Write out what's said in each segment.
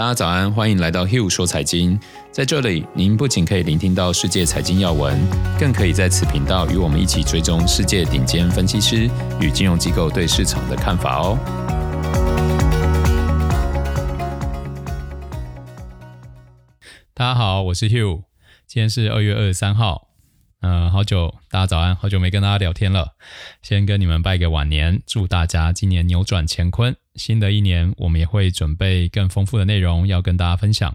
大家早安，欢迎来到 Hugh 说财经。在这里，您不仅可以聆听到世界财经要闻，更可以在此频道与我们一起追踪世界顶尖分析师与金融机构对市场的看法哦。大家好，我是 Hugh，今天是二月二十三号。嗯、呃，好久，大家早安，好久没跟大家聊天了。先跟你们拜个晚年，祝大家今年扭转乾坤。新的一年，我们也会准备更丰富的内容要跟大家分享，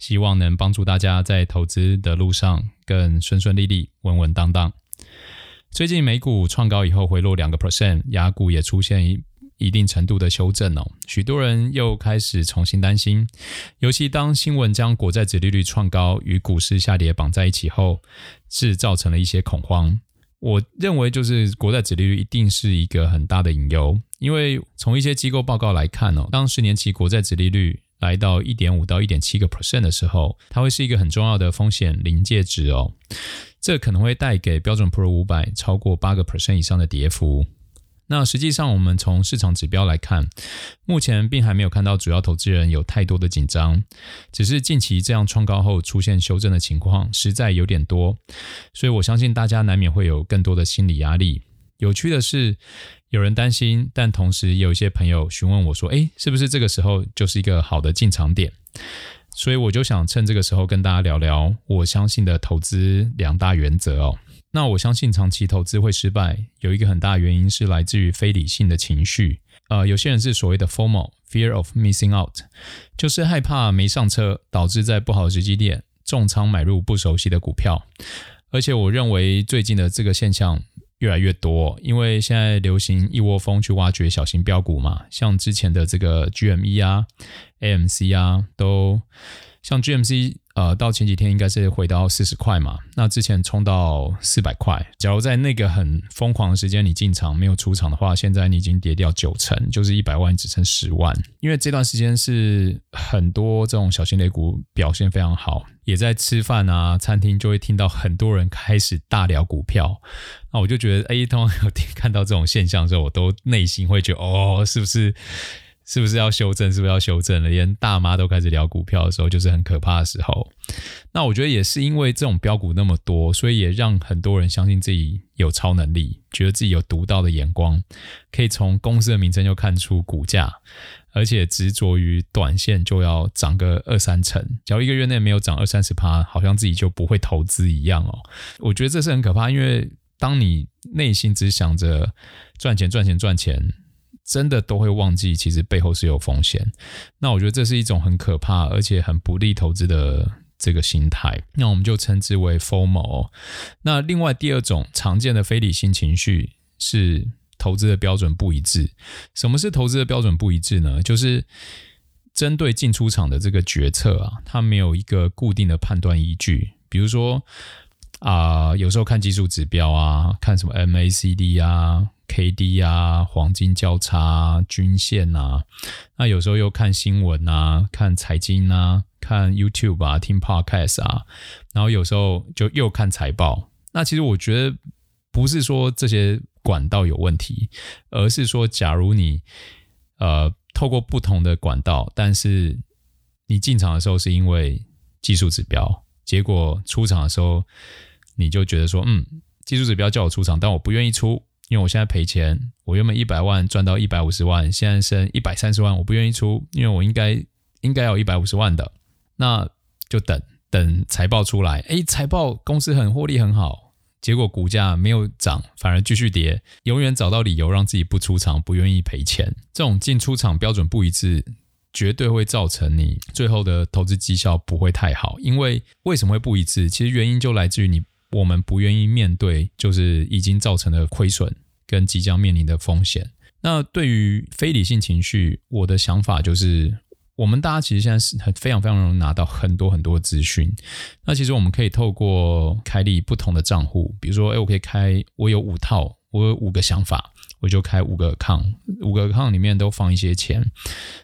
希望能帮助大家在投资的路上更顺顺利利、稳稳当当。最近美股创高以后回落两个 percent，雅股也出现一一定程度的修正哦，许多人又开始重新担心，尤其当新闻将国债殖利率创高与股市下跌绑在一起后，是造成了一些恐慌。我认为就是国债殖利率一定是一个很大的隐忧，因为从一些机构报告来看哦，当十年期国债殖利率来到一点五到一点七个 percent 的时候，它会是一个很重要的风险临界值哦，这可能会带给标准普尔五百超过八个 percent 以上的跌幅。那实际上，我们从市场指标来看，目前并还没有看到主要投资人有太多的紧张，只是近期这样创高后出现修正的情况实在有点多，所以我相信大家难免会有更多的心理压力。有趣的是，有人担心，但同时有一些朋友询问我说：“诶，是不是这个时候就是一个好的进场点？”所以我就想趁这个时候跟大家聊聊我相信的投资两大原则哦。那我相信长期投资会失败，有一个很大原因是来自于非理性的情绪。呃，有些人是所谓的 FOMO（Fear of Missing Out），就是害怕没上车，导致在不好的时机点重仓买入不熟悉的股票。而且我认为最近的这个现象越来越多，因为现在流行一窝蜂去挖掘小型标股嘛，像之前的这个 GME 啊、AMC 啊，都像 GMC。呃，到前几天应该是回到四十块嘛，那之前冲到四百块。假如在那个很疯狂的时间你进场没有出场的话，现在你已经跌掉九成，就是一百万只剩十万。因为这段时间是很多这种小型类股表现非常好，也在吃饭啊，餐厅就会听到很多人开始大聊股票。那我就觉得，哎，通常有看到这种现象的时候，我都内心会觉得，哦，是不是？是不是要修正？是不是要修正了？连大妈都开始聊股票的时候，就是很可怕的时候。那我觉得也是因为这种标股那么多，所以也让很多人相信自己有超能力，觉得自己有独到的眼光，可以从公司的名称就看出股价，而且执着于短线就要涨个二三成，假如一个月内没有涨二三十趴，好像自己就不会投资一样哦。我觉得这是很可怕，因为当你内心只想着赚钱、赚钱、赚钱。真的都会忘记，其实背后是有风险。那我觉得这是一种很可怕，而且很不利投资的这个心态。那我们就称之为 FOMO。那另外第二种常见的非理性情绪是投资的标准不一致。什么是投资的标准不一致呢？就是针对进出场的这个决策啊，它没有一个固定的判断依据。比如说啊、有时候看技术指标啊，看什么 MACD 啊。K D 啊，黄金交叉、均线啊，那有时候又看新闻啊，看财经啊，看 YouTube 啊，听 Podcast 啊，然后有时候就又看财报。那其实我觉得不是说这些管道有问题，而是说，假如你呃透过不同的管道，但是你进场的时候是因为技术指标，结果出场的时候你就觉得说，嗯，技术指标叫我出场，但我不愿意出。因为我现在赔钱，我原本一百万赚到一百五十万，现在剩一百三十万，我不愿意出，因为我应该应该要一百五十万的，那就等等财报出来，诶，财报公司很获利很好，结果股价没有涨，反而继续跌，永远找到理由让自己不出场，不愿意赔钱，这种进出场标准不一致，绝对会造成你最后的投资绩效不会太好，因为为什么会不一致？其实原因就来自于你。我们不愿意面对，就是已经造成的亏损跟即将面临的风险。那对于非理性情绪，我的想法就是，我们大家其实现在是很非常非常容易拿到很多很多资讯。那其实我们可以透过开立不同的账户，比如说，哎，我可以开，我有五套，我有五个想法，我就开五个 account，五个 account 里面都放一些钱，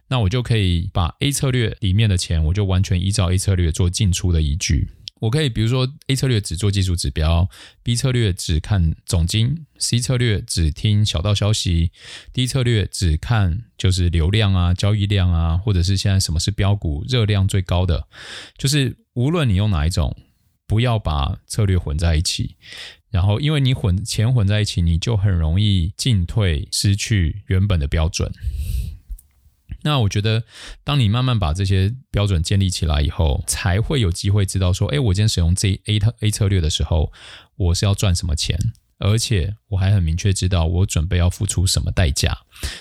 那我就可以把 A 策略里面的钱，我就完全依照 A 策略做进出的依据。我可以比如说 A 策略只做技术指标，B 策略只看总金，C 策略只听小道消息，D 策略只看就是流量啊、交易量啊，或者是现在什么是标股热量最高的，就是无论你用哪一种，不要把策略混在一起。然后因为你混钱混在一起，你就很容易进退失去原本的标准。那我觉得，当你慢慢把这些标准建立起来以后，才会有机会知道说，哎，我今天使用这 A 特 A 策略的时候，我是要赚什么钱，而且我还很明确知道我准备要付出什么代价。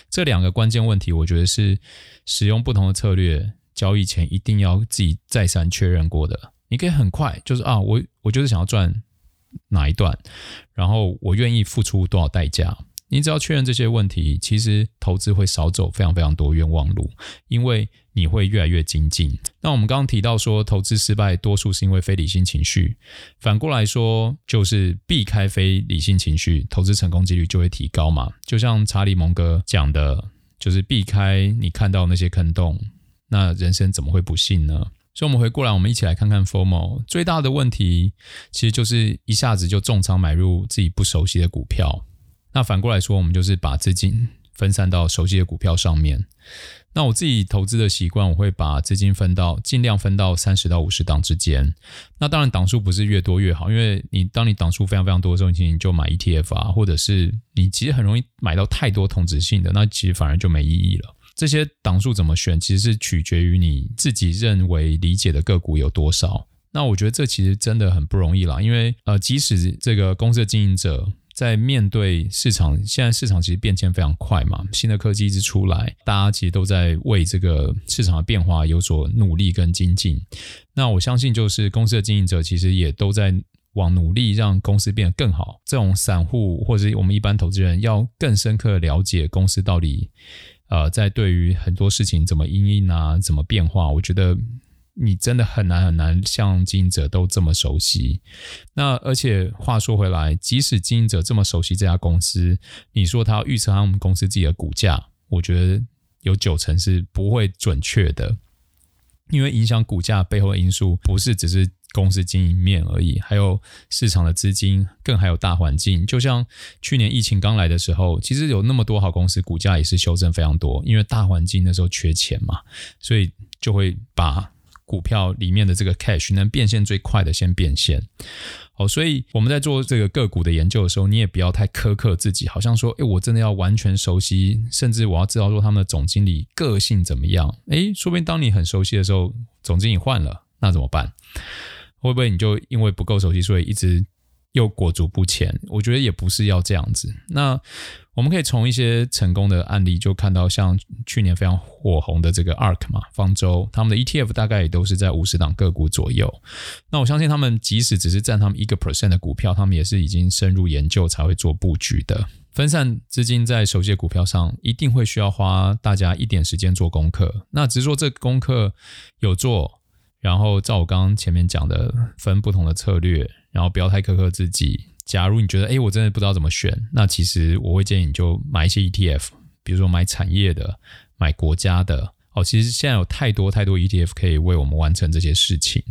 这两个关键问题，我觉得是使用不同的策略交易前一定要自己再三确认过的。你可以很快就是啊，我我就是想要赚哪一段，然后我愿意付出多少代价。你只要确认这些问题，其实投资会少走非常非常多冤枉路，因为你会越来越精进。那我们刚刚提到说，投资失败多数是因为非理性情绪，反过来说，就是避开非理性情绪，投资成功几率就会提高嘛。就像查理蒙格讲的，就是避开你看到那些坑洞，那人生怎么会不幸呢？所以，我们回过来，我们一起来看看 FOMO 最大的问题，其实就是一下子就重仓买入自己不熟悉的股票。那反过来说，我们就是把资金分散到熟悉的股票上面。那我自己投资的习惯，我会把资金分到尽量分到三十到五十档之间。那当然档数不是越多越好，因为你当你档数非常非常多的时候，你就买 ETF 啊，或者是你其实很容易买到太多同质性的，那其实反而就没意义了。这些档数怎么选，其实是取决于你自己认为理解的个股有多少。那我觉得这其实真的很不容易啦，因为呃，即使这个公司的经营者。在面对市场，现在市场其实变迁非常快嘛，新的科技一直出来，大家其实都在为这个市场的变化有所努力跟精进。那我相信，就是公司的经营者其实也都在往努力让公司变得更好。这种散户或者我们一般投资人要更深刻的了解公司到底，呃，在对于很多事情怎么因应啊，怎么变化，我觉得。你真的很难很难像经营者都这么熟悉。那而且话说回来，即使经营者这么熟悉这家公司，你说他要预测他们公司自己的股价，我觉得有九成是不会准确的。因为影响股价背后的因素不是只是公司经营面而已，还有市场的资金，更还有大环境。就像去年疫情刚来的时候，其实有那么多好公司股价也是修正非常多，因为大环境那时候缺钱嘛，所以就会把。股票里面的这个 cash 能变现最快的先变现，好，所以我们在做这个个股的研究的时候，你也不要太苛刻自己，好像说，诶，我真的要完全熟悉，甚至我要知道说他们的总经理个性怎么样，诶，说不定当你很熟悉的时候，总经理换了，那怎么办？会不会你就因为不够熟悉，所以一直又裹足不前？我觉得也不是要这样子。那我们可以从一些成功的案例就看到，像去年非常火红的这个 ARK 嘛，方舟，他们的 ETF 大概也都是在五十档个股左右。那我相信他们即使只是占他们一个 percent 的股票，他们也是已经深入研究才会做布局的。分散资金在熟悉的股票上，一定会需要花大家一点时间做功课。那只是说这个功课有做，然后照我刚刚前面讲的，分不同的策略，然后不要太苛刻自己。假如你觉得，哎，我真的不知道怎么选，那其实我会建议你就买一些 ETF，比如说买产业的、买国家的。哦，其实现在有太多太多 ETF 可以为我们完成这些事情。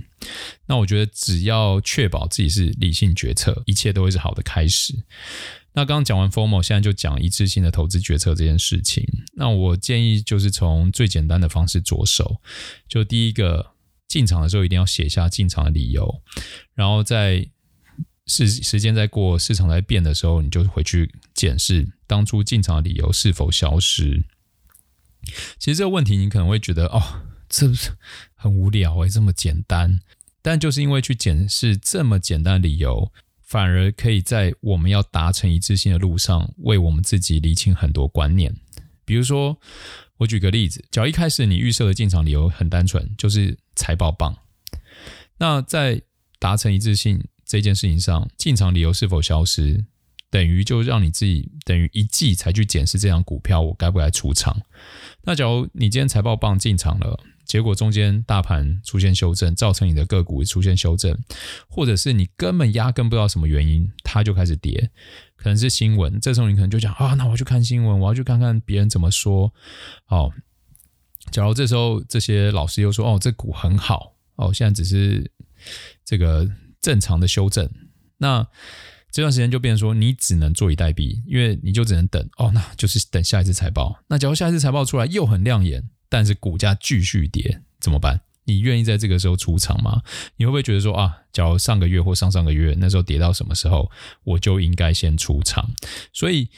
那我觉得只要确保自己是理性决策，一切都会是好的开始。那刚刚讲完 FOMO，现在就讲一次性的投资决策这件事情。那我建议就是从最简单的方式着手，就第一个，进场的时候一定要写下进场的理由，然后在。时时间在过，市场在变的时候，你就回去检视当初进场的理由是否消失。其实这个问题你可能会觉得哦，这不是很无聊诶，这么简单。但就是因为去检视这么简单的理由，反而可以在我们要达成一致性的路上，为我们自己厘清很多观念。比如说，我举个例子，假如一开始你预设的进场理由很单纯，就是财报棒。那在达成一致性。这件事情上，进场理由是否消失，等于就让你自己等于一季才去检视这张股票，我该不该出场？那假如你今天财报棒进场了，结果中间大盘出现修正，造成你的个股出现修正，或者是你根本压根不知道什么原因，它就开始跌，可能是新闻，这时候你可能就讲啊，那我去看新闻，我要去看看别人怎么说。哦，假如这时候这些老师又说哦，这股很好，哦，现在只是。这个正常的修正。那这段时间就变成说，你只能坐以待毙，因为你就只能等哦，那就是等下一次财报。那假如下一次财报出来又很亮眼，但是股价继续跌，怎么办？你愿意在这个时候出场吗？你会不会觉得说啊，假如上个月或上上个月那时候跌到什么时候，我就应该先出场？所以，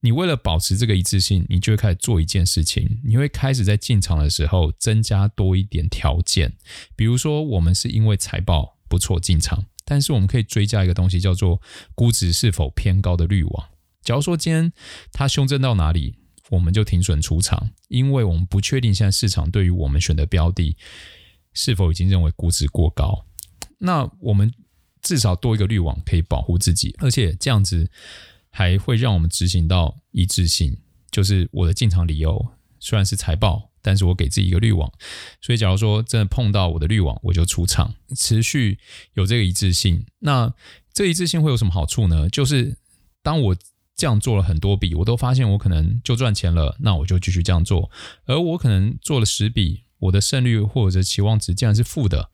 你为了保持这个一致性，你就会开始做一件事情，你会开始在进场的时候增加多一点条件，比如说我们是因为财报不错进场。但是我们可以追加一个东西，叫做估值是否偏高的滤网。假如说今天它修正到哪里，我们就停损出场，因为我们不确定现在市场对于我们选的标的是否已经认为估值过高。那我们至少多一个滤网可以保护自己，而且这样子还会让我们执行到一致性，就是我的进场理由虽然是财报。但是我给自己一个滤网，所以假如说真的碰到我的滤网，我就出场，持续有这个一致性。那这一致性会有什么好处呢？就是当我这样做了很多笔，我都发现我可能就赚钱了，那我就继续这样做。而我可能做了十笔，我的胜率或者期望值竟然是负的，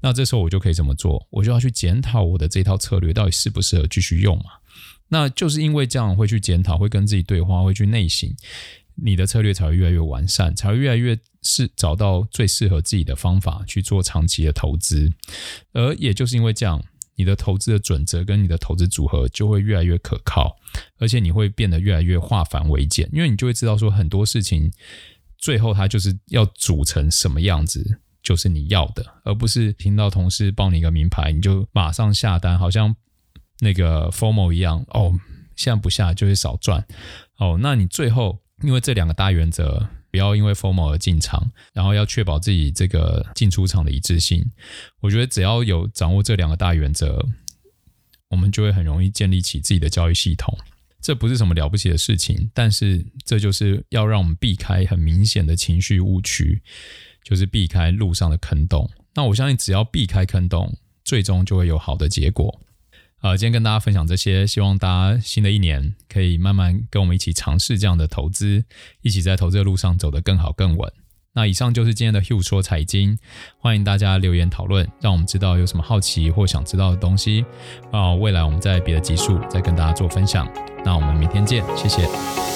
那这时候我就可以怎么做？我就要去检讨我的这套策略到底适不适合继续用嘛？那就是因为这样会去检讨，会跟自己对话，会去内省。你的策略才会越来越完善，才会越来越是找到最适合自己的方法去做长期的投资，而也就是因为这样，你的投资的准则跟你的投资组合就会越来越可靠，而且你会变得越来越化繁为简，因为你就会知道说很多事情最后它就是要组成什么样子，就是你要的，而不是听到同事报你一个名牌，你就马上下单，好像那个 FOMO 一样哦，现在不下就会少赚哦，那你最后。因为这两个大原则，不要因为 FOMO 而进场，然后要确保自己这个进出场的一致性。我觉得只要有掌握这两个大原则，我们就会很容易建立起自己的交易系统。这不是什么了不起的事情，但是这就是要让我们避开很明显的情绪误区，就是避开路上的坑洞。那我相信，只要避开坑洞，最终就会有好的结果。呃，今天跟大家分享这些，希望大家新的一年可以慢慢跟我们一起尝试这样的投资，一起在投资的路上走得更好更稳。那以上就是今天的 Hugh 说财经，欢迎大家留言讨论，让我们知道有什么好奇或想知道的东西。啊，未来我们在别的集数再跟大家做分享。那我们明天见，谢谢。